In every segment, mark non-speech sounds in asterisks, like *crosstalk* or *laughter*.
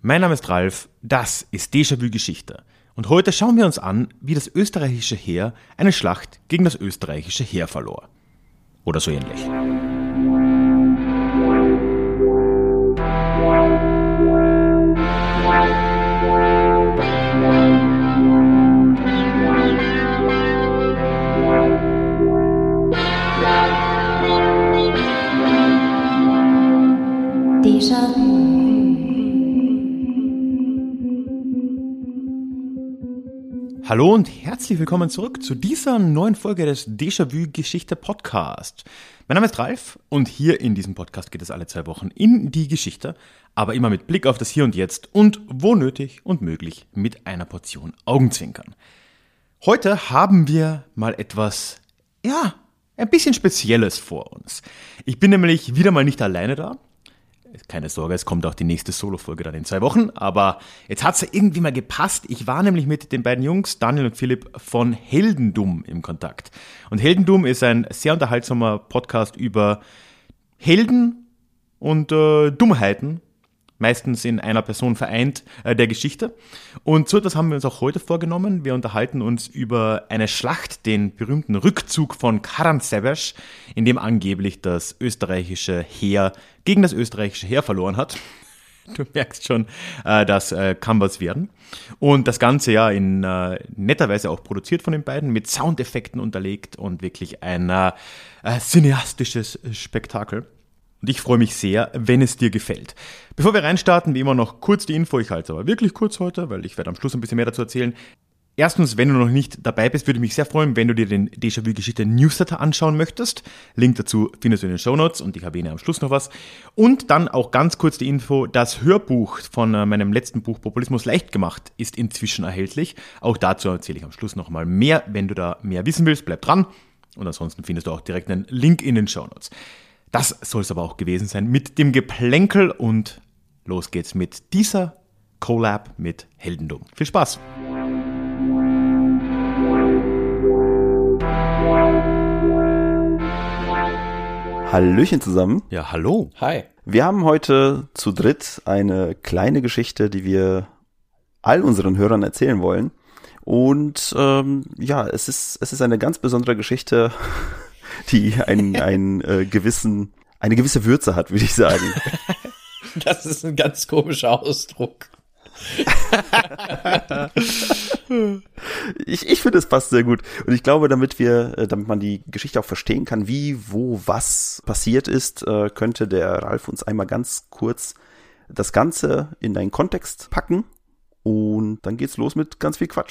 Mein Name ist Ralf, das ist Déjà-vu Geschichte. Und heute schauen wir uns an, wie das österreichische Heer eine Schlacht gegen das österreichische Heer verlor. Oder so ähnlich. Hallo und herzlich willkommen zurück zu dieser neuen Folge des Déjà-vu Geschichte Podcast. Mein Name ist Ralf und hier in diesem Podcast geht es alle zwei Wochen in die Geschichte, aber immer mit Blick auf das Hier und Jetzt und wo nötig und möglich mit einer Portion Augenzwinkern. Heute haben wir mal etwas, ja, ein bisschen Spezielles vor uns. Ich bin nämlich wieder mal nicht alleine da, keine Sorge, es kommt auch die nächste Solo-Folge dann in zwei Wochen. Aber jetzt hat es ja irgendwie mal gepasst. Ich war nämlich mit den beiden Jungs, Daniel und Philipp, von Heldendum im Kontakt. Und Heldendum ist ein sehr unterhaltsamer Podcast über Helden und äh, Dummheiten meistens in einer Person vereint, äh, der Geschichte. Und so etwas haben wir uns auch heute vorgenommen. Wir unterhalten uns über eine Schlacht, den berühmten Rückzug von Karan Sevesh, in dem angeblich das österreichische Heer gegen das österreichische Heer verloren hat. *laughs* Du merkst schon, äh, das äh, kann was werden. Und das Ganze ja in äh, netter Weise auch produziert von den beiden, mit Soundeffekten unterlegt und wirklich ein äh, cineastisches Spektakel. Und ich freue mich sehr, wenn es dir gefällt. Bevor wir reinstarten, wie immer noch kurz die Info. Ich halte es aber wirklich kurz heute, weil ich werde am Schluss ein bisschen mehr dazu erzählen. Erstens, wenn du noch nicht dabei bist, würde ich mich sehr freuen, wenn du dir den Déjà-vu Geschichte Newsletter anschauen möchtest. Link dazu findest du in den Show Notes und ich erwähne am Schluss noch was. Und dann auch ganz kurz die Info, das Hörbuch von äh, meinem letzten Buch Populismus leicht gemacht ist inzwischen erhältlich. Auch dazu erzähle ich am Schluss nochmal mehr. Wenn du da mehr wissen willst, bleib dran. Und ansonsten findest du auch direkt einen Link in den Show Notes. Das soll es aber auch gewesen sein mit dem Geplänkel und los geht's mit dieser Collab mit Heldendum. Viel Spaß! Hallöchen zusammen. Ja, hallo. Hi. Wir haben heute zu dritt eine kleine Geschichte, die wir all unseren Hörern erzählen wollen. Und ähm, ja, es ist, es ist eine ganz besondere Geschichte *laughs* die einen, einen äh, gewissen, eine gewisse Würze hat, würde ich sagen. *laughs* Das ist ein ganz komischer Ausdruck. ich ich finde, es passt sehr gut. Und ich glaube, damit wir, äh, damit man die Geschichte auch verstehen kann, wie, wo, was passiert ist, äh, könnte der Ralf uns einmal ganz kurz das Ganze in einen Kontext packen. Und dann geht's los mit ganz viel Quatsch.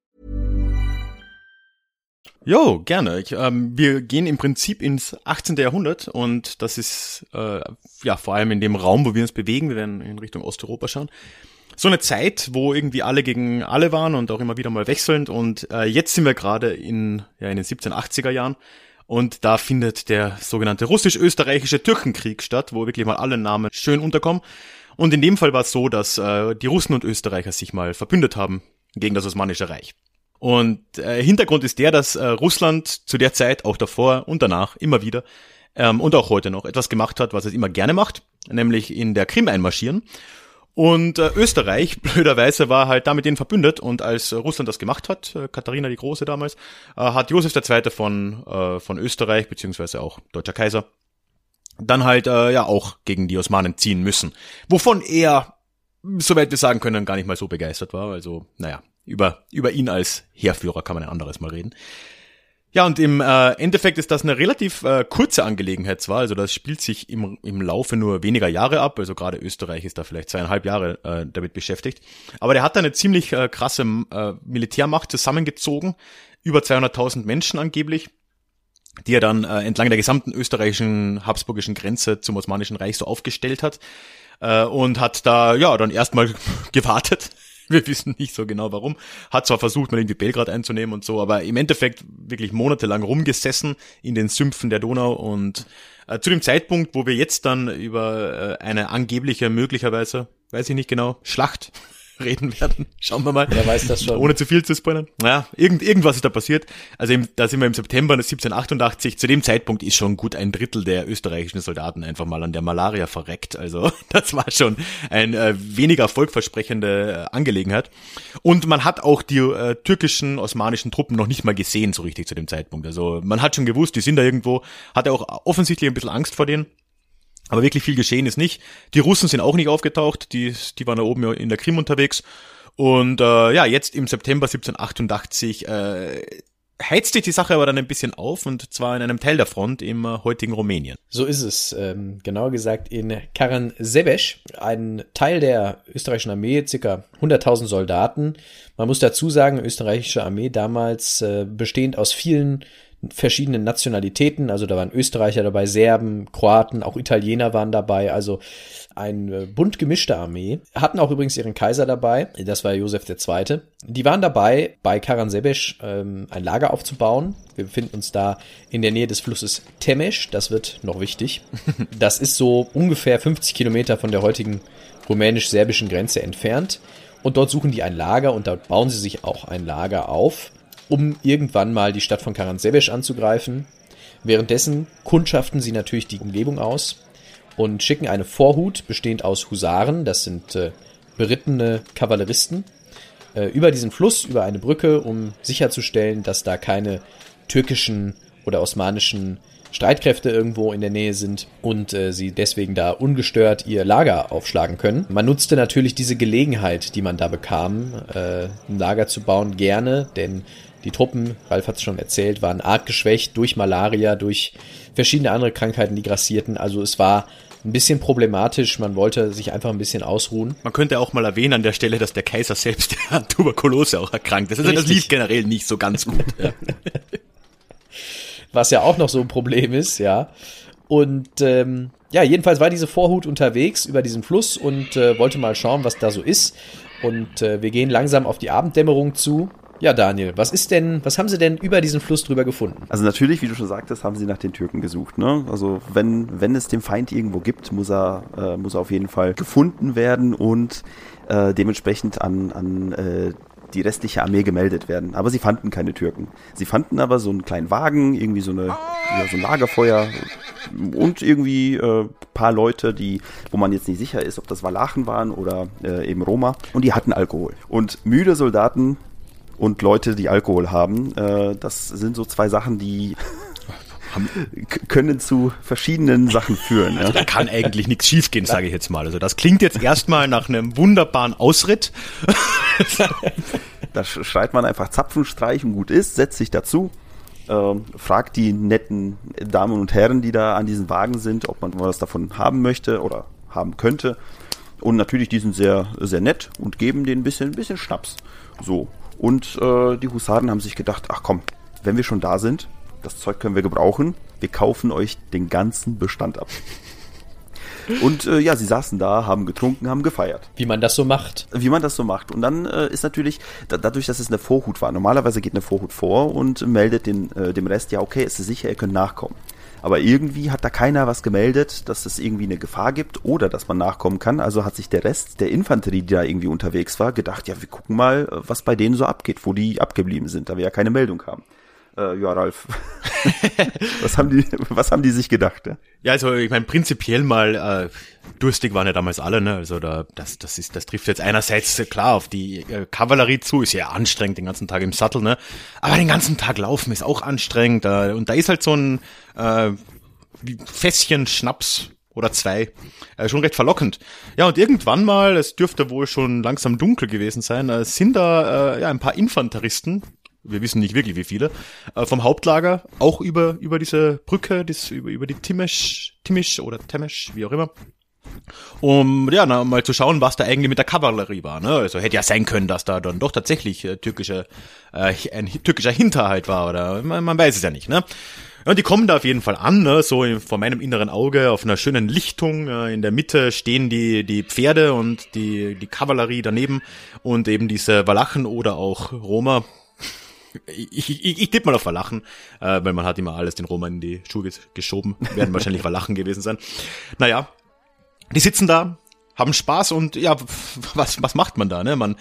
Jo, gerne. Ich, ähm, wir gehen im Prinzip ins 18. Jahrhundert und das ist äh, ja vor allem in dem Raum, wo wir uns bewegen. Wir werden in Richtung Osteuropa schauen. So eine Zeit, wo irgendwie alle gegen alle waren und auch immer wieder mal wechselnd. Und äh, jetzt sind wir gerade in, ja, in den 1780er Jahren. Und da findet der sogenannte russisch-österreichische Türkenkrieg statt, wo wirklich mal alle Namen schön unterkommen. Und in dem Fall war es so, dass äh, die Russen und Österreicher sich mal verbündet haben gegen das Osmanische Reich. Und äh, Hintergrund ist der, dass äh, Russland zu der Zeit, auch davor und danach, immer wieder ähm, und auch heute noch etwas gemacht hat, was es immer gerne macht, nämlich in der Krim einmarschieren. Und äh, Österreich, *laughs* blöderweise, war halt damit denen verbündet und als äh, Russland das gemacht hat, äh, Katharina die Große damals, äh, hat Josef II. von, äh, von Österreich, beziehungsweise auch deutscher Kaiser, dann halt äh, ja auch gegen die Osmanen ziehen müssen. Wovon er, soweit wir sagen können, gar nicht mal so begeistert war. Also, naja, über, über ihn als Heerführer kann man ein anderes Mal reden. Ja, und im äh, Endeffekt ist das eine relativ äh, kurze Angelegenheit zwar, also das spielt sich im, im Laufe nur weniger Jahre ab, also gerade Österreich ist da vielleicht zweieinhalb Jahre äh, damit beschäftigt, aber der hat da eine ziemlich äh, krasse äh, Militärmacht zusammengezogen, über 200.000 Menschen angeblich, die er dann äh, entlang der gesamten österreichischen habsburgischen Grenze zum Osmanischen Reich so aufgestellt hat. äh, und hat da ja dann erstmal *laughs* gewartet. Wir *laughs* wissen nicht so genau warum. Hat zwar versucht, mal irgendwie Belgrad einzunehmen und so, aber im Endeffekt wirklich monatelang rumgesessen in den Sümpfen der Donau und äh, zu dem Zeitpunkt, wo wir jetzt dann über äh, eine angebliche, möglicherweise, weiß ich nicht genau, Schlacht reden werden. Schauen wir mal. Wer weiß das schon. Ohne zu viel zu spoilern. Ja, irgend, irgendwas ist da passiert. Also im, da sind wir im September 1788. Zu dem Zeitpunkt ist schon gut ein Drittel der österreichischen Soldaten einfach mal an der Malaria verreckt. Also *laughs* das war schon ein äh, weniger erfolgversprechende äh, Angelegenheit. Und man hat auch die äh, türkischen, osmanischen Truppen noch nicht mal gesehen so richtig zu dem Zeitpunkt. Also man hat schon gewusst, die sind da irgendwo, hatte auch offensichtlich ein bisschen Angst vor denen. Aber wirklich viel geschehen ist nicht. Die Russen sind auch nicht aufgetaucht, die, die waren da oben in der Krim unterwegs. Und äh, ja, jetzt im September 1788 äh, heizt sich die Sache aber dann ein bisschen auf und zwar in einem Teil der Front im äh, heutigen Rumänien. So ist es. Ähm, genauer gesagt in Karansebeş, ein Teil der österreichischen Armee, circa 100.000 Soldaten. Man muss dazu sagen, österreichische Armee damals äh, bestehend aus vielen verschiedenen Nationalitäten, also da waren Österreicher dabei, Serben, Kroaten, auch Italiener waren dabei, also ein äh, bunt gemischte Armee. Hatten auch übrigens ihren Kaiser dabei, das war Josef II. Die waren dabei, bei Karansebeş ähm, ein Lager aufzubauen. Wir befinden uns da in der Nähe des Flusses Temesch, das wird noch wichtig. *laughs* Das ist so ungefähr 50 Kilometer von der heutigen rumänisch-serbischen Grenze entfernt. Und dort suchen die ein Lager und dort bauen sie sich auch ein Lager auf um irgendwann mal die Stadt von Karansebeş anzugreifen. Währenddessen kundschaften sie natürlich die Umgebung aus und schicken eine Vorhut, bestehend aus Husaren, das sind äh, berittene Kavalleristen, äh, über diesen Fluss, über eine Brücke, um sicherzustellen, dass da keine türkischen oder osmanischen Streitkräfte irgendwo in der Nähe sind und äh, sie deswegen da ungestört ihr Lager aufschlagen können. Man nutzte natürlich diese Gelegenheit, die man da bekam, äh, ein Lager zu bauen, gerne, denn die Truppen, Ralf hat es schon erzählt, waren arg geschwächt durch Malaria, durch verschiedene andere Krankheiten, die grassierten. Also es war ein bisschen problematisch. Man wollte sich einfach ein bisschen ausruhen. Man könnte auch mal erwähnen an der Stelle, dass der Kaiser selbst *laughs* an Tuberkulose auch erkrankt ist. Also das lief generell nicht so ganz gut. Ja. *laughs* Was ja auch noch so ein Problem ist, ja. Und ähm, ja, jedenfalls war diese Vorhut unterwegs über diesen Fluss und äh, wollte mal schauen, was da so ist. Und äh, wir gehen langsam auf die Abenddämmerung zu. Ja, Daniel, was ist denn, was haben Sie denn über diesen Fluss drüber gefunden? Also natürlich, wie du schon sagtest, haben sie nach den Türken gesucht. Ne? Also wenn, wenn es den Feind irgendwo gibt, muss er, äh, muss er auf jeden Fall gefunden werden und äh, dementsprechend an, an äh, die restliche Armee gemeldet werden. Aber sie fanden keine Türken. Sie fanden aber so einen kleinen Wagen, irgendwie so, eine, ja, so ein Lagerfeuer und irgendwie äh, paar Leute, die, wo man jetzt nicht sicher ist, ob das Walachen waren oder äh, eben Roma. Und die hatten Alkohol. Und müde Soldaten und Leute, die Alkohol haben. Äh, das sind so zwei Sachen, die können zu verschiedenen Sachen führen. Also da kann eigentlich nichts schiefgehen, sage ich jetzt mal. Also das klingt jetzt erstmal nach einem wunderbaren Ausritt. da schreit man einfach Zapfenstreich und gut ist, setzt sich dazu, äh, fragt die netten Damen und Herren, die da an diesen Wagen sind, ob man was davon haben möchte oder haben könnte. Und natürlich, die sind sehr, sehr nett und geben denen ein bisschen, ein bisschen Schnaps. So. Und äh, die Husaren haben sich gedacht, ach komm, wenn wir schon da sind, das Zeug können wir gebrauchen, wir kaufen euch den ganzen Bestand ab. Und äh, ja, sie saßen da, haben getrunken, haben gefeiert. Wie man das so macht. Wie man das so macht. Und dann äh, ist natürlich, da, dadurch, dass es eine Vorhut war, normalerweise geht eine Vorhut vor und meldet den, äh, dem Rest, ja, okay, ist sicher, ihr könnt nachkommen. Aber irgendwie hat da keiner was gemeldet, dass es irgendwie eine Gefahr gibt oder dass man nachkommen kann. Also hat sich der Rest der Infanterie, die da irgendwie unterwegs war, gedacht, ja, wir gucken mal, was bei denen so abgeht, wo die abgeblieben sind, da wir ja keine Meldung haben. Äh, ja, Ralf. *laughs* was haben die, was haben die sich gedacht? Ja, ja also ich meine, prinzipiell mal äh, durstig waren ja damals alle, ne? Also da, das, das ist, das trifft jetzt einerseits klar auf die äh, Kavallerie zu, ist ja anstrengend den ganzen Tag im Sattel, ne? Aber den ganzen Tag laufen ist auch anstrengend. Äh, und da ist halt so ein äh, Fässchen Schnaps oder zwei. Äh, schon recht verlockend. Ja, und irgendwann mal, es dürfte wohl schon langsam dunkel gewesen sein, äh, sind da äh, ja, ein paar Infanteristen, wir wissen nicht wirklich wie viele, äh, vom Hauptlager, auch über, über diese Brücke, das, über, über die Timesch, Timisch oder Temesch, wie auch immer, um ja na, mal zu schauen, was da eigentlich mit der Kavallerie war. Ne? Also hätte ja sein können, dass da dann doch tatsächlich äh, türkische, äh, ein türkischer Hinterhalt war oder man, man weiß es ja nicht. Ne? Ja, die kommen da auf jeden Fall an, ne? so vor meinem inneren Auge auf einer schönen Lichtung. Äh, in der Mitte stehen die, die Pferde und die, die Kavallerie daneben und eben diese Walachen oder auch Roma. Ich, ich, ich, tippe mal auf Walachen, äh, weil man hat immer alles den Roma in die Schuhe geschoben. Werden wahrscheinlich Walachen gewesen sein. Naja, die sitzen da, haben Spaß und ja, *laughs* was, was macht man da? Ne? Man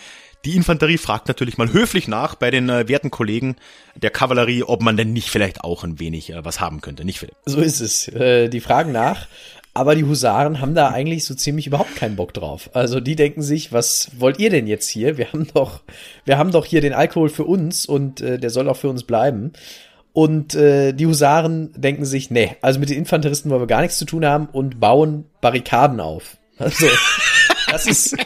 die Infanterie fragt natürlich mal höflich nach bei den äh, werten Kollegen der Kavallerie, ob man denn nicht vielleicht auch ein wenig äh, was haben könnte, nicht Philipp? So ist es. Äh, die fragen nach. Aber die Husaren haben da eigentlich so ziemlich überhaupt keinen Bock drauf. Also die denken sich, was wollt ihr denn jetzt hier? Wir haben doch, wir haben doch hier den Alkohol für uns und äh, der soll auch für uns bleiben. Und äh, die Husaren denken sich, nee, also mit den Infanteristen wollen wir gar nichts zu tun haben und bauen Barrikaden auf. Also das ist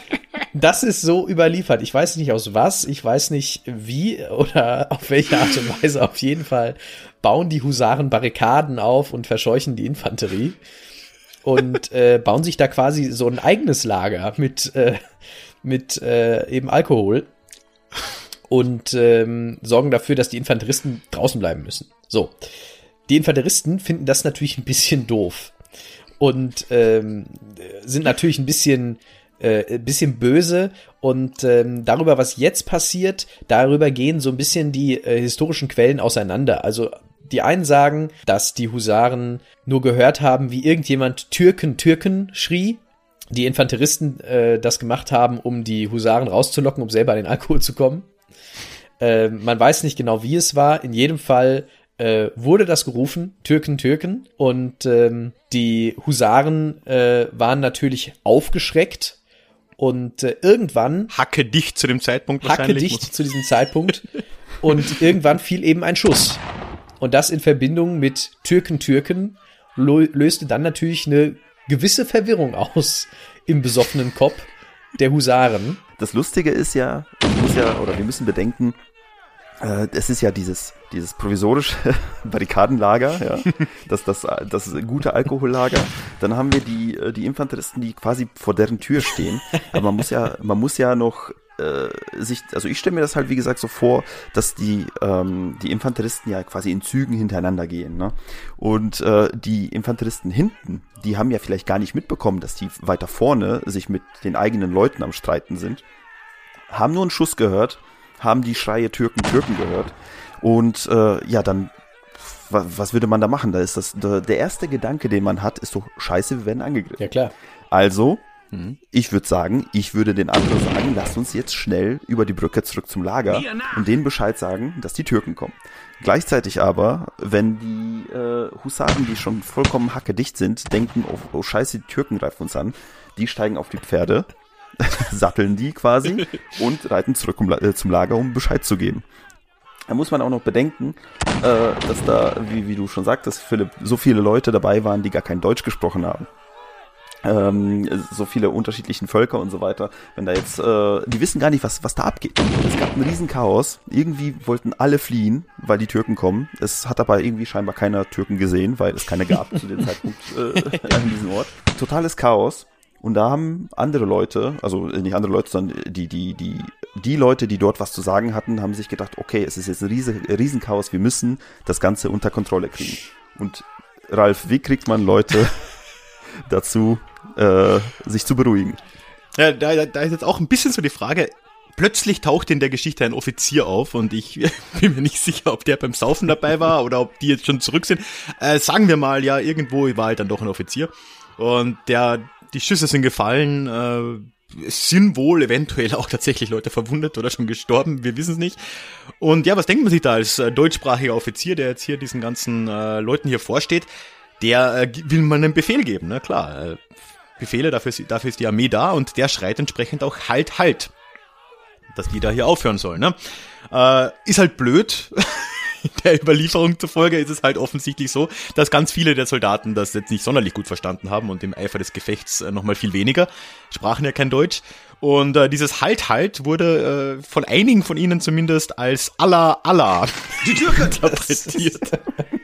das ist so überliefert. Ich weiß nicht aus was, ich weiß nicht wie oder auf welche Art und Weise. Auf jeden Fall bauen die Husaren Barrikaden auf und verscheuchen die Infanterie und äh, bauen sich da quasi so ein eigenes Lager mit, äh, mit äh, eben Alkohol und ähm, sorgen dafür, dass die Infanteristen draußen bleiben müssen. So. Die Infanteristen finden das natürlich ein bisschen doof und ähm, sind natürlich ein bisschen äh, bisschen böse und ähm, darüber, was jetzt passiert, darüber gehen so ein bisschen die äh, historischen Quellen auseinander. Also die einen sagen, dass die Husaren nur gehört haben, wie irgendjemand Türken, Türken schrie. Die Infanteristen äh, das gemacht haben, um die Husaren rauszulocken, um selber an den Alkohol zu kommen. Äh, man weiß nicht genau, wie es war. In jedem Fall äh, wurde das gerufen, Türken, Türken. Und ähm, die Husaren äh, waren natürlich aufgeschreckt und äh, irgendwann. Hacke dicht zu dem Zeitpunkt Hacke dicht zu diesem Zeitpunkt. und irgendwann fiel eben ein Schuss. Und das in Verbindung mit Türken, Türken löste dann natürlich eine gewisse Verwirrung aus im besoffenen Kopf der Husaren. Das Lustige ist ja, muss ja, oder wir müssen bedenken, äh, es ist ja dieses, dieses provisorische *laughs* Barrikadenlager, ja, *laughs* das, das, das gute Alkohollager. Dann haben wir die, äh, die Infanteristen, die quasi vor deren Tür stehen. Aber man muss ja, man muss ja noch äh, sich, also ich stelle mir das halt wie gesagt so vor, dass die ähm, die Infanteristen ja quasi in Zügen hintereinander gehen, ne? Und äh, die Infanteristen hinten, die haben ja vielleicht gar nicht mitbekommen, dass die weiter vorne sich mit den eigenen Leuten am Streiten sind, haben nur einen Schuss gehört haben die Schreie Türken, Türken gehört. Und äh, ja, dann, was würde man da machen? Da ist das, der erste Gedanke, den man hat, ist doch, scheiße, wir werden angegriffen. Ja, klar. Also, mhm. ich würde sagen, ich würde den anderen sagen, lass uns jetzt schnell über die Brücke zurück zum Lager und denen Bescheid sagen, dass die Türken kommen. Gleichzeitig aber, wenn die äh, Husaren, die schon vollkommen hackedicht sind, denken, oh, oh scheiße, die Türken greifen uns an, die steigen auf die Pferde *laughs* satteln die quasi *laughs* und reiten zurück um, äh, zum Lager, um Bescheid zu geben. Da muss man auch noch bedenken, äh, dass da, wie, wie du schon sagtest, Philipp, so viele Leute dabei waren, die gar kein Deutsch gesprochen haben. Ähm, so viele unterschiedlichen Völker und so weiter. Wenn da jetzt, äh, die wissen gar nicht, was, was da abgeht. Es gab ein Riesenchaos. Irgendwie wollten alle fliehen, weil die Türken kommen. Es hat aber irgendwie scheinbar keiner Türken gesehen, weil es keine gab zu dem *laughs* Zeitpunkt äh, an diesem Ort. Totales Chaos. Und da haben andere Leute, also nicht andere Leute, sondern die, die, die, die Leute, die dort was zu sagen hatten, haben sich gedacht, okay, es ist jetzt ein riesen, Riesenchaos, wir müssen das Ganze unter Kontrolle kriegen. Und Ralf, wie kriegt man Leute *laughs* dazu, äh, sich zu beruhigen? Ja, da, da ist jetzt auch ein bisschen so die Frage, plötzlich taucht in der Geschichte ein Offizier auf und ich *laughs* bin mir nicht sicher, ob der beim Saufen dabei war oder ob die jetzt schon zurück sind. Äh, sagen wir mal, ja, irgendwo war halt dann doch ein Offizier. Und der die Schüsse sind gefallen. Äh, sind wohl eventuell auch tatsächlich Leute verwundet oder schon gestorben, wir wissen es nicht. Und ja, was denkt man sich da als äh, deutschsprachiger Offizier, der jetzt hier diesen ganzen äh, Leuten hier vorsteht? Der äh, will man einen Befehl geben, ne? Klar. Äh, Befehle, dafür ist, dafür ist die Armee da und der schreit entsprechend auch halt, halt. Dass die da hier aufhören sollen, ne? Äh, ist halt blöd. *laughs* der Überlieferung zufolge ist es halt offensichtlich so, dass ganz viele der Soldaten das jetzt nicht sonderlich gut verstanden haben und im Eifer des Gefechts äh, nochmal viel weniger, sprachen ja kein Deutsch. Und äh, dieses Halt Halt wurde äh, von einigen von ihnen zumindest als Allah Allah *laughs* interpretiert. *laughs*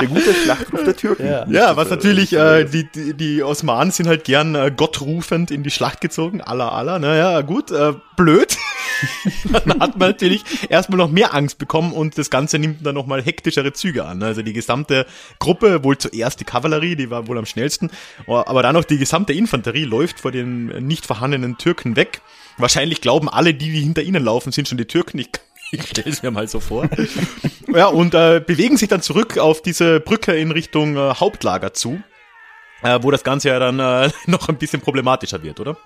Der gute Schlachtruf der Türken. Ja. Ja, was natürlich, äh, die, die, die Osmanen sind halt gern äh, gottrufend in die Schlacht gezogen. Allah, Allah, naja, gut, äh, blöd. *laughs* dann hat man natürlich erstmal noch mehr Angst bekommen und das Ganze nimmt dann nochmal hektischere Züge an. Also die gesamte Gruppe, wohl zuerst die Kavallerie, die war wohl am schnellsten, aber dann auch die gesamte Infanterie läuft vor den nicht vorhandenen Türken weg. Wahrscheinlich glauben alle, die, die hinter ihnen laufen, sind schon die Türken. Ich ich stelle es mir mal so vor. ja, und äh, bewegen sich dann zurück auf diese Brücke in Richtung äh, Hauptlager zu, äh, wo das Ganze ja dann äh, *laughs* noch ein bisschen problematischer wird, oder?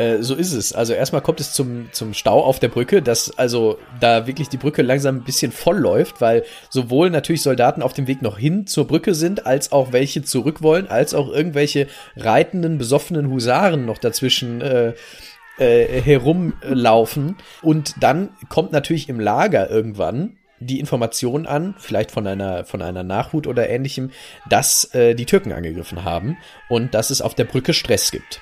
Äh, so ist es. Also erstmal kommt es zum, zum Stau auf der Brücke, dass also da wirklich die Brücke langsam ein bisschen voll läuft, weil sowohl natürlich Soldaten auf dem Weg noch hin zur Brücke sind, als auch welche zurück wollen, als auch irgendwelche reitenden, besoffenen Husaren noch dazwischen äh, äh, herumlaufen. Und dann kommt natürlich im Lager irgendwann die Information an, vielleicht von einer, von einer Nachhut oder ähnlichem, dass äh, die Türken angegriffen haben und dass es auf der Brücke Stress gibt.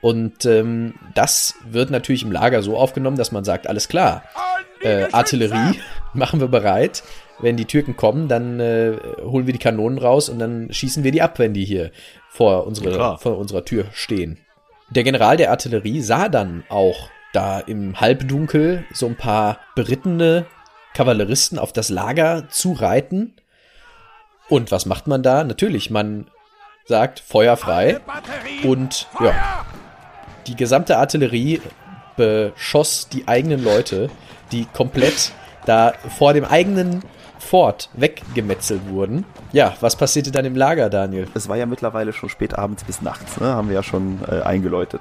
Und ähm, das wird natürlich im Lager so aufgenommen, dass man sagt, alles klar, äh, Artillerie *laughs* machen wir bereit. Wenn die Türken kommen, dann äh, holen wir die Kanonen raus und dann schießen wir die ab, wenn die hier vor, unsere, Ja, vor unserer Tür stehen. Der General der Artillerie sah dann auch da im Halbdunkel so ein paar berittene Kavalleristen auf das Lager zureiten. Und was macht man da? Natürlich, man sagt Feuer frei. Und ja, die gesamte Artillerie beschoss die eigenen Leute, die komplett da vor dem eigenen Fort weggemetzelt wurden. Ja, was passierte dann im Lager, Daniel? Es war ja mittlerweile schon spät abends bis nachts, ne? haben wir ja schon äh, eingeläutet.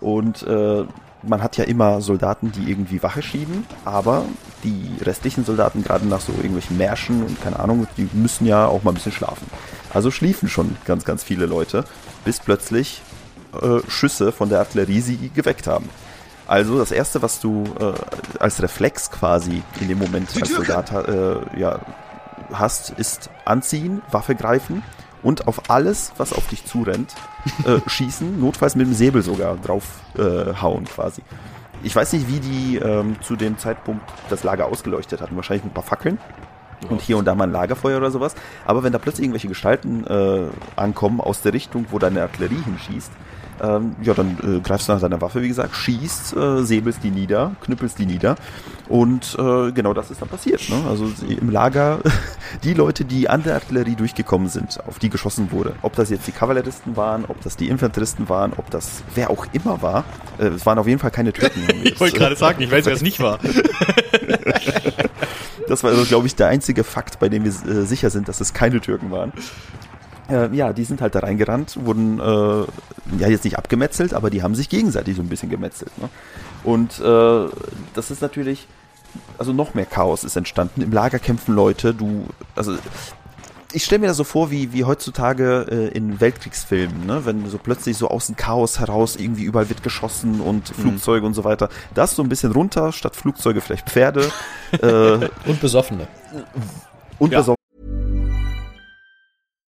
Und äh, man hat ja immer Soldaten, die irgendwie Wache schieben, aber die restlichen Soldaten, gerade nach so irgendwelchen Märschen und keine Ahnung, die müssen ja auch mal ein bisschen schlafen. Also schliefen schon ganz, ganz viele Leute, bis plötzlich äh, Schüsse von der Artillerie sie geweckt haben. Also das erste, was du äh, als Reflex quasi in dem Moment als Soldat äh, ja, hast, ist anziehen, Waffe greifen und auf alles, was auf dich zurennt, *laughs* äh, schießen, notfalls mit dem Säbel sogar drauf äh, quasi. Ich weiß nicht, wie die ähm, zu dem Zeitpunkt das Lager ausgeleuchtet hatten. Wahrscheinlich mit ein paar Fackeln und hier und da mal ein Lagerfeuer oder sowas. Aber wenn da plötzlich irgendwelche Gestalten äh, ankommen aus der Richtung, wo deine Artillerie hinschießt, ähm, ja, dann äh, greifst du nach deiner Waffe, wie gesagt, schießt, äh, säbelst die nieder, knüppelst die nieder. Und äh, genau das ist dann passiert. Ne? Also im Lager, *laughs* die Leute, die an der Artillerie durchgekommen sind, auf die geschossen wurde, ob das jetzt die Kavalleristen waren, ob das die Infanteristen waren, ob das wer auch immer war, äh, es waren auf jeden Fall keine Türken. *laughs* Ich wollte gerade sagen, ich weiß, wer es nicht war. *laughs* Das war also, glaube ich, der einzige Fakt, bei dem wir äh, sicher sind, dass es keine Türken waren. Äh, ja, die sind halt da reingerannt, wurden äh, ja jetzt nicht abgemetzelt, aber die haben sich gegenseitig so ein bisschen gemetzelt. Ne? Und äh, das ist natürlich, also noch mehr Chaos ist entstanden. Im Lager kämpfen Leute, du, also ich stelle mir das so vor, wie, wie heutzutage äh, in Weltkriegsfilmen, ne? wenn so plötzlich so aus dem Chaos heraus irgendwie überall wird geschossen und Flugzeuge und so weiter. Das so ein bisschen runter, statt Flugzeuge vielleicht Pferde *laughs* äh, Und Besoffene. und Ja.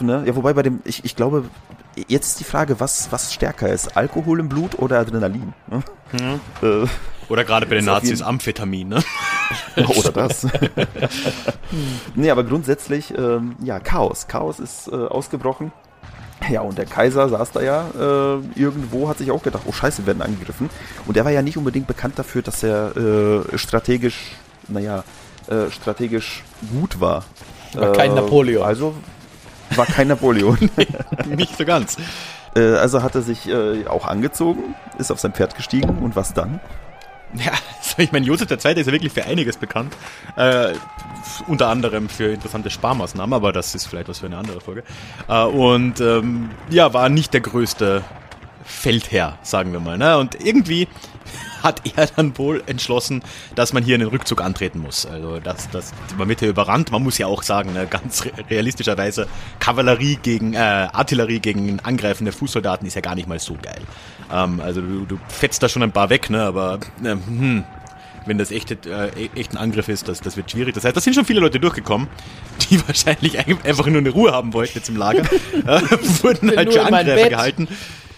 Ne? Ja, wobei bei dem, ich, ich glaube, jetzt ist die Frage, was, was stärker ist, Alkohol im Blut oder Adrenalin? Ne? Äh, Oder gerade bei den Nazis jeden- Amphetamin, ne? *laughs* oder das. *laughs* nee, aber grundsätzlich, ähm, ja, Chaos. Chaos ist äh, ausgebrochen. Ja, und der Kaiser saß da ja äh, irgendwo, hat sich auch gedacht, oh scheiße, wir werden angegriffen. Und er war ja nicht unbedingt bekannt dafür, dass er äh, strategisch, naja, äh, strategisch gut war. War kein Napoleon. Also war kein Napoleon. *laughs* Nicht so ganz. Äh, also hat er sich äh, auch angezogen, ist auf sein Pferd gestiegen und was dann? Ja, also ich meine, Josef II. ist ja wirklich für einiges bekannt. Äh, unter anderem für interessante Sparmaßnahmen, aber das ist vielleicht was für eine andere Folge. Äh, und ähm, ja, war nicht der größte Feldherr, sagen wir mal. Ne? Und irgendwie hat er dann wohl entschlossen, dass man hier einen Rückzug antreten muss. Also das, das, man wird hier überrannt. Man muss ja auch sagen, ne, ganz realistischerweise, Kavallerie gegen äh, Artillerie gegen angreifende Fußsoldaten ist ja gar nicht mal so geil. Ähm, also du, du fetzt da schon ein paar weg, ne, aber äh, hm, wenn das echte, äh, echt ein Angriff ist, das, das wird schwierig. Das heißt, da sind schon viele Leute durchgekommen, die *laughs* wahrscheinlich einfach nur eine Ruhe haben wollten jetzt im Lager. *laughs* äh, wurden halt für Angreifer gehalten.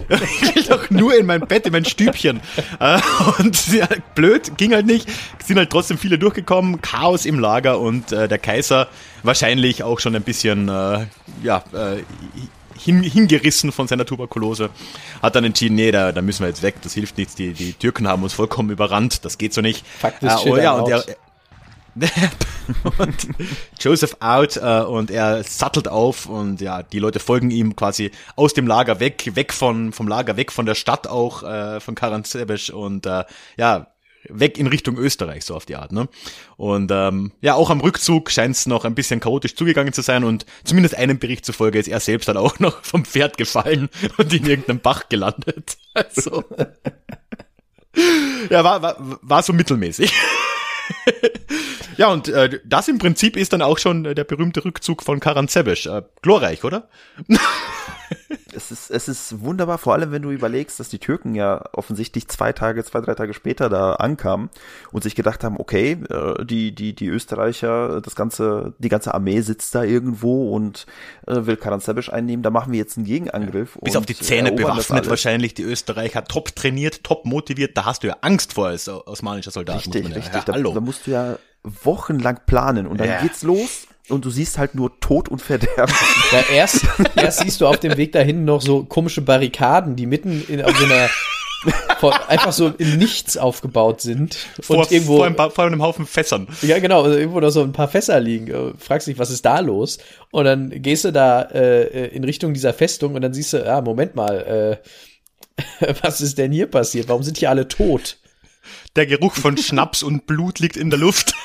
Ich will doch nur in mein Bett, in mein Stübchen. Äh, und ja, blöd, ging halt nicht. Sind halt trotzdem viele durchgekommen, Chaos im Lager und äh, der Kaiser wahrscheinlich auch schon ein bisschen, äh, ja, äh, hin, hingerissen von seiner Tuberkulose, hat dann entschieden, nee, da, da müssen wir jetzt weg, das hilft nichts, die, die Türken haben uns vollkommen überrannt, das geht so nicht. Faktisch äh, oh, ja, und er, und Joseph out äh, und er sattelt auf und ja, die Leute folgen ihm quasi aus dem Lager weg, weg von vom Lager, weg von der Stadt auch äh, von Karansebesch und äh, ja, weg in Richtung Österreich, so auf die Art. Ne? Und ähm, ja, auch am Rückzug scheint es noch ein bisschen chaotisch zugegangen zu sein und zumindest einem Bericht zufolge ist er selbst dann auch *laughs* noch vom Pferd gefallen und in irgendeinem Bach gelandet. *laughs* Also, ja, war, war, war so mittelmäßig. *laughs* ja, und äh, das im Prinzip ist dann auch schon der berühmte Rückzug von Karan Sebesch. Äh, glorreich, oder? *laughs* es ist, es ist wunderbar, vor allem wenn du überlegst, dass die Türken ja offensichtlich zwei Tage, zwei, drei Tage später da ankamen und sich gedacht haben, okay, äh, die, die, die Österreicher, das ganze, die ganze Armee sitzt da irgendwo und äh, will Karansebisch einnehmen, da machen wir jetzt einen Gegenangriff. Bis auf die Zähne bewaffnet wahrscheinlich, die Österreicher top trainiert, top motiviert, da hast du ja Angst vor als osmanischer Soldat. Richtig, ja, richtig, ja, da, da, musst du ja wochenlang planen und dann ja. geht's los und du siehst halt nur Tod und Verderben. *laughs* Ja, erst, erst siehst du auf dem Weg dahin noch so komische Barrikaden, die mitten in auf so einer vor, einfach so in nichts aufgebaut sind. Vor, und irgendwo, vor, einem, vor einem Haufen Fässern. Ja, genau, also irgendwo noch so ein paar Fässer liegen. Äh, fragst dich, was ist da los? Und dann gehst du da äh, in Richtung dieser Festung und dann siehst du, ja, Moment mal, äh, *laughs* was ist denn hier passiert? Warum sind hier alle tot? Der Geruch von Schnaps und Blut liegt in der Luft. *laughs*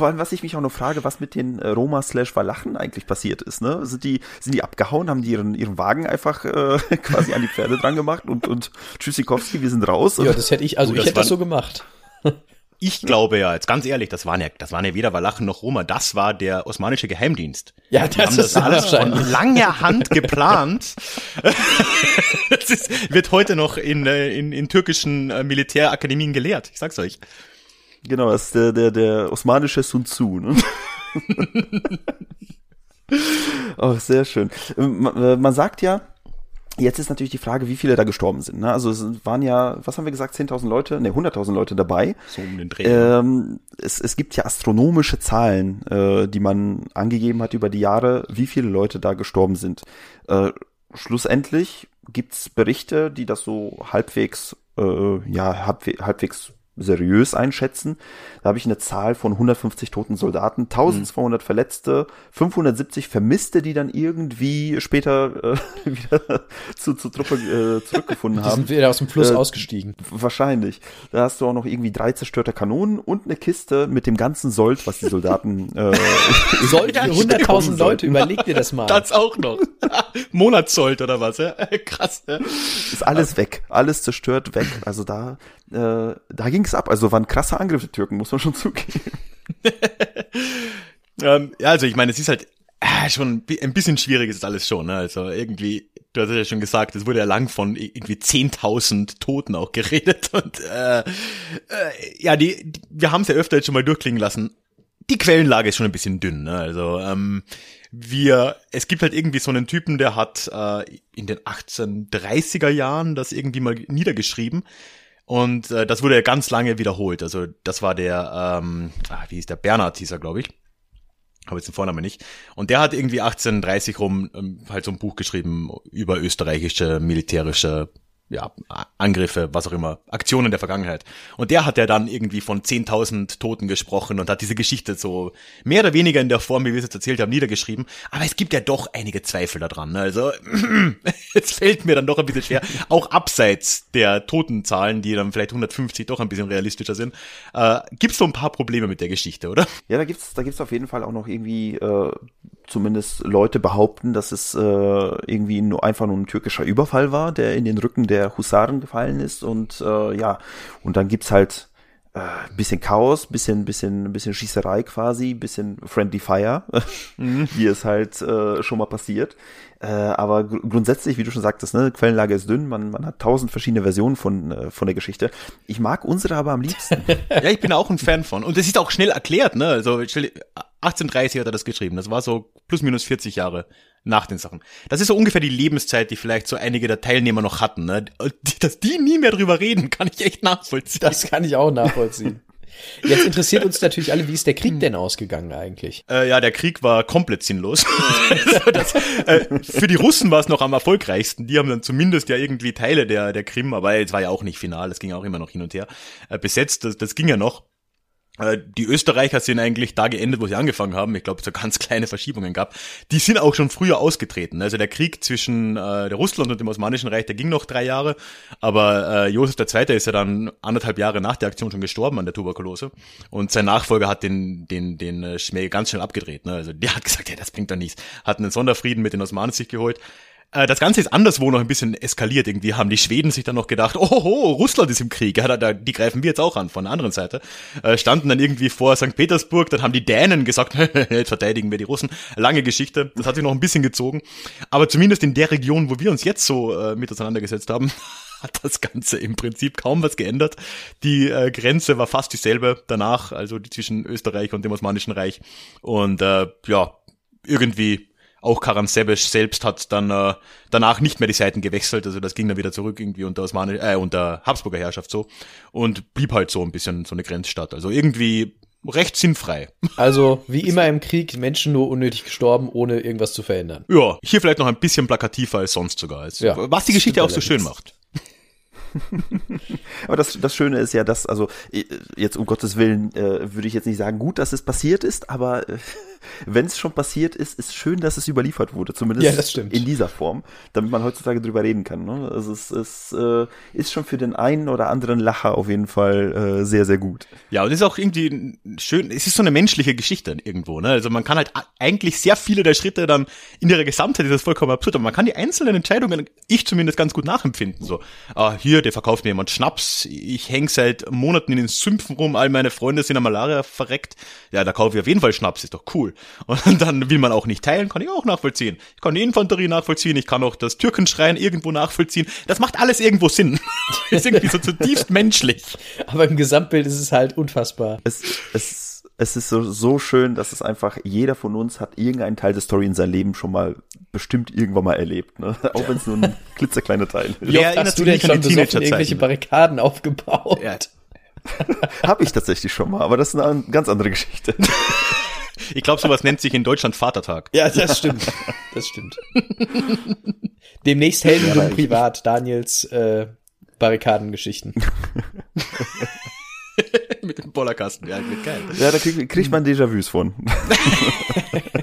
Vor allem, was ich mich auch noch frage, was mit den äh, Roma slash Walachen eigentlich passiert ist, ne? Sind die, sind die abgehauen, haben die ihren, ihren Wagen einfach äh, *laughs* quasi an die Pferde dran gemacht und, und Tschüssikowski, wir sind raus? Ja, das hätte ich, also oh, ich hätte das so gemacht. *laughs* Ich glaube ja, jetzt ganz ehrlich, das waren ja, das waren ja weder Walachen noch Roma, das war der osmanische Geheimdienst. Ja, das, Die haben das alles von langer Hand geplant. *laughs* das ist, wird heute noch in, äh, in, in türkischen äh, Militärakademien gelehrt. Ich sag's euch. Genau, das ist der, der, der osmanische Sun Tzu. Ne? *laughs* oh, sehr schön. Ähm, äh, man sagt ja, Jetzt ist natürlich die Frage, wie viele da gestorben sind. Ne? Also es waren ja, was haben wir gesagt, 10.000 Leute, ne, 100.000 Leute dabei. So um den Dreh. Ähm, es, es gibt ja astronomische Zahlen, äh, die man angegeben hat über die Jahre, wie viele Leute da gestorben sind. Äh, schlussendlich gibt's Berichte, die das so halbwegs, äh, ja, halbwegs seriös einschätzen. Da habe ich eine Zahl von 150 toten Soldaten, 1200 mhm. Verletzte, 570 Vermisste, die dann irgendwie später äh, *laughs* wieder zu, zur Truppe äh, zurückgefunden haben. Die sind wieder aus dem Fluss äh, ausgestiegen. Wahrscheinlich. Da hast du auch noch irgendwie drei zerstörte Kanonen und eine Kiste mit dem ganzen Sold, was die Soldaten äh, *laughs* Sold für 100.000 Leute, überleg dir das mal. Das auch noch. *laughs* Monatssold oder was, ja? Krass. Ja? Ist alles weg, alles zerstört weg. Also da äh, da ging es ab. Also waren krasse Angriffe der Türken, muss man schon *laughs* zugeben. *laughs* ähm, ja, also ich meine, es ist halt äh, schon ein bisschen schwierig ist alles schon. Ne? Also irgendwie, du hast ja schon gesagt, es wurde ja lang von irgendwie 10.000 Toten auch geredet. *laughs* Und äh, äh, ja, die, die wir haben es ja öfter jetzt schon mal durchklingen lassen. Die Quellenlage ist schon ein bisschen dünn. Ne? Also ähm, wir, es gibt halt irgendwie so einen Typen, der hat äh, in den 1830er Jahren das irgendwie mal niedergeschrieben und äh, das wurde ja ganz lange wiederholt. Also das war der, ähm, ah, wie hieß der, Bernhard hieß er, glaube ich. Habe jetzt den Vornamen nicht. Und der hat irgendwie 1830 rum ähm, halt so ein Buch geschrieben über österreichische militärische ja, Angriffe, was auch immer, Aktionen der Vergangenheit. Und der hat ja dann irgendwie von 10.000 Toten gesprochen und hat diese Geschichte so mehr oder weniger in der Form, wie wir es jetzt erzählt haben, niedergeschrieben. Aber es gibt ja doch einige Zweifel daran. Also *clears throat* es fällt mir dann doch ein bisschen schwer, auch abseits der Totenzahlen, die dann vielleicht 150 doch ein bisschen realistischer sind, äh, gibt es so ein paar Probleme mit der Geschichte, oder? Ja, da gibt's da gibt's auf jeden Fall auch noch irgendwie äh, zumindest Leute behaupten, dass es äh, irgendwie nur einfach nur ein türkischer Überfall war, der in den Rücken der Husaren gefallen ist und äh, ja, und dann gibt's halt äh, bisschen Chaos, bisschen, bisschen, bisschen Schießerei quasi, bisschen Friendly Fire, *laughs* mhm. wie es halt äh, schon mal passiert. Äh, aber gr grundsätzlich, wie du schon sagtest, ne, Quellenlage ist dünn, man, man hat tausend verschiedene Versionen von, äh, von der Geschichte. Ich mag unsere aber am liebsten. *laughs* ja, ich bin auch ein Fan von. Und das ist auch schnell erklärt, ne? Also 1830 hat er das geschrieben. Das war so plus minus 40 Jahre nach den Sachen. Das ist so ungefähr die Lebenszeit, die vielleicht so einige der Teilnehmer noch hatten. Ne? Dass die nie mehr drüber reden, kann ich echt nachvollziehen. Das kann ich auch nachvollziehen. Jetzt interessiert uns natürlich alle, wie ist der Krieg denn ausgegangen eigentlich? Äh, ja, der Krieg war komplett sinnlos. *laughs* das, äh, für die Russen war es noch am erfolgreichsten. Die haben dann zumindest ja irgendwie Teile der, der Krim, aber es war ja auch nicht final, es ging auch immer noch hin und her, äh, besetzt. Das, das ging ja noch. Äh, die Österreicher sind eigentlich da geendet, wo sie angefangen haben. Ich glaube, so ganz kleine Verschiebungen gab. Die sind auch schon früher ausgetreten. Also der Krieg zwischen äh, der Russland und dem Osmanischen Reich, der ging noch drei Jahre. Aber äh, Josef II. ist ja dann anderthalb Jahre nach der Aktion schon gestorben an der Tuberkulose. Und sein Nachfolger hat den, den, den äh, Schmäh ganz schnell abgedreht. Ne? Also der hat gesagt, ja, das bringt doch nichts. Hat einen Sonderfrieden mit den Osmanen sich geholt. Äh, das Ganze ist anderswo noch ein bisschen eskaliert. Irgendwie haben die Schweden sich dann noch gedacht, oh, Russland ist im Krieg, ja, da, die greifen wir jetzt auch an von der anderen Seite. Äh, standen dann irgendwie vor St. Petersburg, dann haben die Dänen gesagt, *laughs* jetzt verteidigen wir die Russen. Lange Geschichte, das hat sich noch ein bisschen gezogen. Aber zumindest in der Region, wo wir uns jetzt so äh, mit auseinandergesetzt haben, *laughs* hat das Ganze im Prinzip kaum was geändert. Die äh, Grenze war fast dieselbe danach, also zwischen Österreich und dem Osmanischen Reich. Und äh, ja, irgendwie auch Karan Sebesh selbst hat dann äh, danach nicht mehr die Seiten gewechselt, also das ging dann wieder zurück irgendwie unter Osmani äh, unter Habsburger Herrschaft so und blieb halt so ein bisschen so eine Grenzstadt. Also irgendwie recht sinnfrei. *laughs* Also wie immer im Krieg, Menschen nur unnötig gestorben, ohne irgendwas zu verändern. Ja, hier vielleicht noch ein bisschen plakativer als sonst sogar. Als, ja, was die Geschichte auch so schön macht. *laughs* Aber das, das Schöne ist ja, dass, also jetzt um Gottes Willen äh, würde ich jetzt nicht sagen, gut, dass es passiert ist, aber äh, wenn es schon passiert ist, ist schön, dass es überliefert wurde, zumindest ja, in dieser Form, damit man heutzutage drüber reden kann. Ne? Also es, es äh, ist schon für den einen oder anderen Lacher auf jeden Fall äh, sehr, sehr gut. Ja, und es ist auch irgendwie schön, es ist so eine menschliche Geschichte irgendwo. Ne? Also man kann halt eigentlich sehr viele der Schritte dann in ihrer Gesamtheit, ist das vollkommen absurd, aber man kann die einzelnen Entscheidungen, ich zumindest ganz gut nachempfinden. So, ah, hier, der verkauft mir jemand Schnaps, ich häng seit Monaten in den Sümpfen rum, all meine Freunde sind an Malaria verreckt. Ja, da kaufe ich auf jeden Fall Schnaps, ist doch cool cool. *laughs* Und dann will man auch nicht teilen, kann ich auch nachvollziehen. Ich kann die Infanterie nachvollziehen, ich kann auch das Türkenschreien irgendwo nachvollziehen. Das macht alles irgendwo Sinn. *laughs* ist irgendwie so zutiefst *laughs* menschlich. Aber im Gesamtbild ist es halt unfassbar. Es, es, es ist so, so schön, dass es einfach, jeder von uns hat irgendeinen Teil der Story in seinem Leben schon mal bestimmt irgendwann mal erlebt. Ne? Auch wenn es nur ein klitzekleiner Teil ist. Ja, hast du denn schon irgendwelche Barrikaden aufgebaut? Ja. Hab ich tatsächlich schon mal, aber das ist eine ganz andere Geschichte. Ich glaube, sowas nennt sich in Deutschland Vatertag. Ja, das stimmt. Das stimmt. Demnächst helden ja, privat Daniels äh, Barrikadengeschichten. *laughs* Mit dem Bollerkasten, ja, wird geil. Ja, da kriegt, kriegt man Déjà-vus von. *laughs*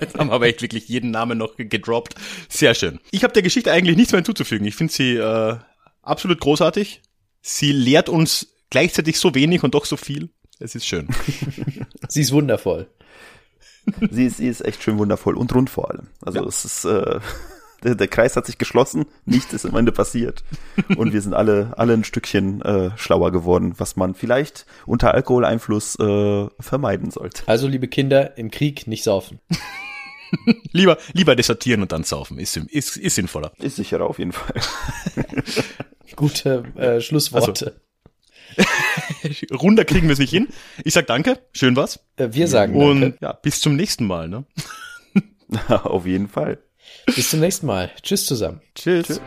Jetzt haben wir aber echt wirklich jeden Namen noch gedroppt. Sehr schön. Ich habe der Geschichte eigentlich nichts mehr hinzuzufügen. Ich finde sie äh, absolut großartig. Sie lehrt uns gleichzeitig so wenig und doch so viel. Es ist schön. *laughs* sie ist wundervoll sie, ist, sie ist echt schön wundervoll und rund vor allem. Also ja. es ist, äh, *laughs* der, der Kreis hat sich geschlossen, nichts ist am Ende passiert. Und wir sind alle, alle ein Stückchen äh, schlauer geworden, was man vielleicht unter Alkoholeinfluss äh, vermeiden sollte. Also, liebe Kinder, im Krieg nicht saufen. *laughs* lieber, lieber desertieren und dann saufen. Ist, ist, ist sinnvoller. Ist sicherer auf jeden Fall. *laughs* Gute äh, Schlussworte. Also, Runder kriegen wir es nicht hin. Ich sag danke, schön was. Äh, wir sagen Und danke. ja, bis zum nächsten Mal. Ne? *laughs* Auf jeden Fall. Bis zum nächsten Mal. Tschüss zusammen. Tschüss. Tschüss.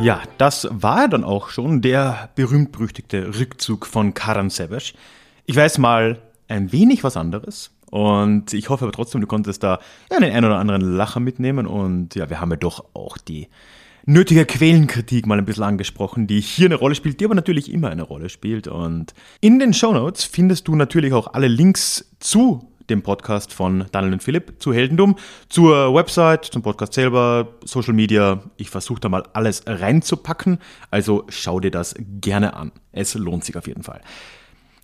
Ja, das war dann auch schon der berühmt-berüchtigte Rückzug von Karan Sebesh. Ich weiß mal ein wenig was anderes. Und ich hoffe aber trotzdem, du konntest da ja, den einen oder anderen Lacher mitnehmen. Und ja, wir haben ja doch auch die nötige Quellenkritik mal ein bisschen angesprochen, die hier eine Rolle spielt, die aber natürlich immer eine Rolle spielt. Und in den Show Notes findest du natürlich auch alle Links zu dem Podcast von Daniel und Philipp zu Heldendum, zur Website, zum Podcast selber, Social Media. Ich versuche da mal alles reinzupacken, also schau dir das gerne an. Es lohnt sich auf jeden Fall.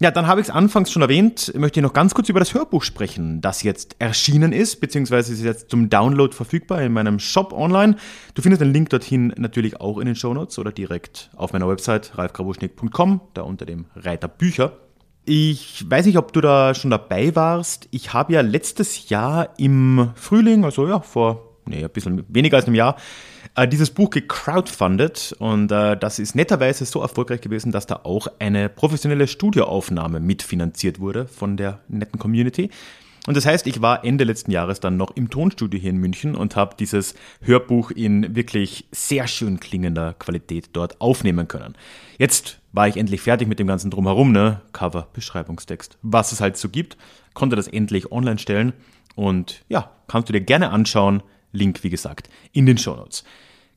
Ja, dann habe ich es anfangs schon erwähnt, möchte ich noch ganz kurz über das Hörbuch sprechen, das jetzt erschienen ist, beziehungsweise ist jetzt zum Download verfügbar in meinem Shop online. Du findest den Link dorthin natürlich auch in den Shownotes oder direkt auf meiner Website ralfgrabuschnick.com, da unter dem Reiter Bücher. Ich weiß nicht, ob du da schon dabei warst. Ich habe ja letztes Jahr im Frühling, also ja, vor nee, ein bisschen weniger als einem Jahr, äh, dieses Buch gecrowdfundet und äh, das ist netterweise so erfolgreich gewesen, dass da auch eine professionelle Studioaufnahme mitfinanziert wurde von der netten Community. Und das heißt, ich war Ende letzten Jahres dann noch im Tonstudio hier in München und habe dieses Hörbuch in wirklich sehr schön klingender Qualität dort aufnehmen können. Jetzt war ich endlich fertig mit dem ganzen Drumherum, ne? Cover, Beschreibungstext, was es halt so gibt, konnte das endlich online stellen und ja, kannst du dir gerne anschauen. Link, wie gesagt, in den Show Notes.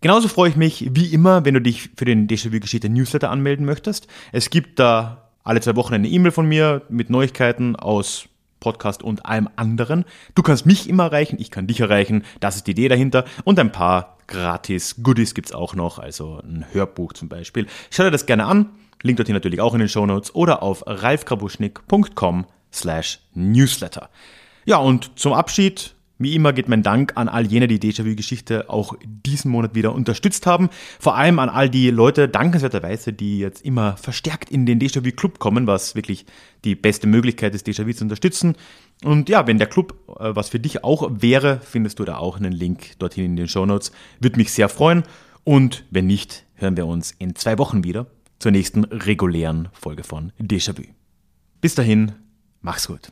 Genauso freue ich mich wie immer, wenn du dich für den Déjà-vu-Geschichte Newsletter anmelden möchtest. Es gibt da alle zwei Wochen eine E-Mail von mir mit Neuigkeiten aus Podcast und allem anderen. Du kannst mich immer erreichen, ich kann dich erreichen. Das ist die Idee dahinter. Und ein paar gratis Goodies gibt's auch noch, also ein Hörbuch zum Beispiel. Schau dir das gerne an. Link dorthin natürlich auch in den Show Notes oder auf ralfgrabuschnick.com slash newsletter. Ja, und zum Abschied wie immer geht mein Dank an all jene, die Déjà-vu-Geschichte auch diesen Monat wieder unterstützt haben. Vor allem an all die Leute, dankenswerterweise, die jetzt immer verstärkt in den Déjà-vu-Club kommen, was wirklich die beste Möglichkeit ist, Déjà-vu zu unterstützen. Und ja, wenn der Club äh, was für dich auch wäre, findest du da auch einen Link dorthin in den Show Notes. Würde mich sehr freuen. Und wenn nicht, hören wir uns in zwei Wochen wieder zur nächsten regulären Folge von Déjà-vu. Bis dahin, mach's gut.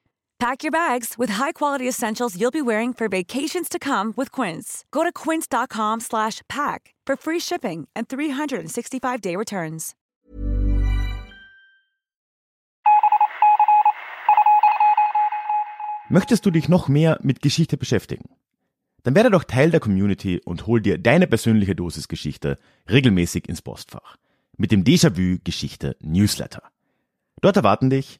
Pack your bags with high-quality essentials you'll be wearing for vacations to come with Quince. Go to quince.com/pack for free shipping and 365-day returns. Möchtest du dich noch mehr mit Geschichte beschäftigen? Dann werde doch Teil der Community und hol dir deine persönliche Dosis Geschichte regelmäßig ins Postfach mit dem Déjà-vu Geschichte Newsletter. Dort erwarten dich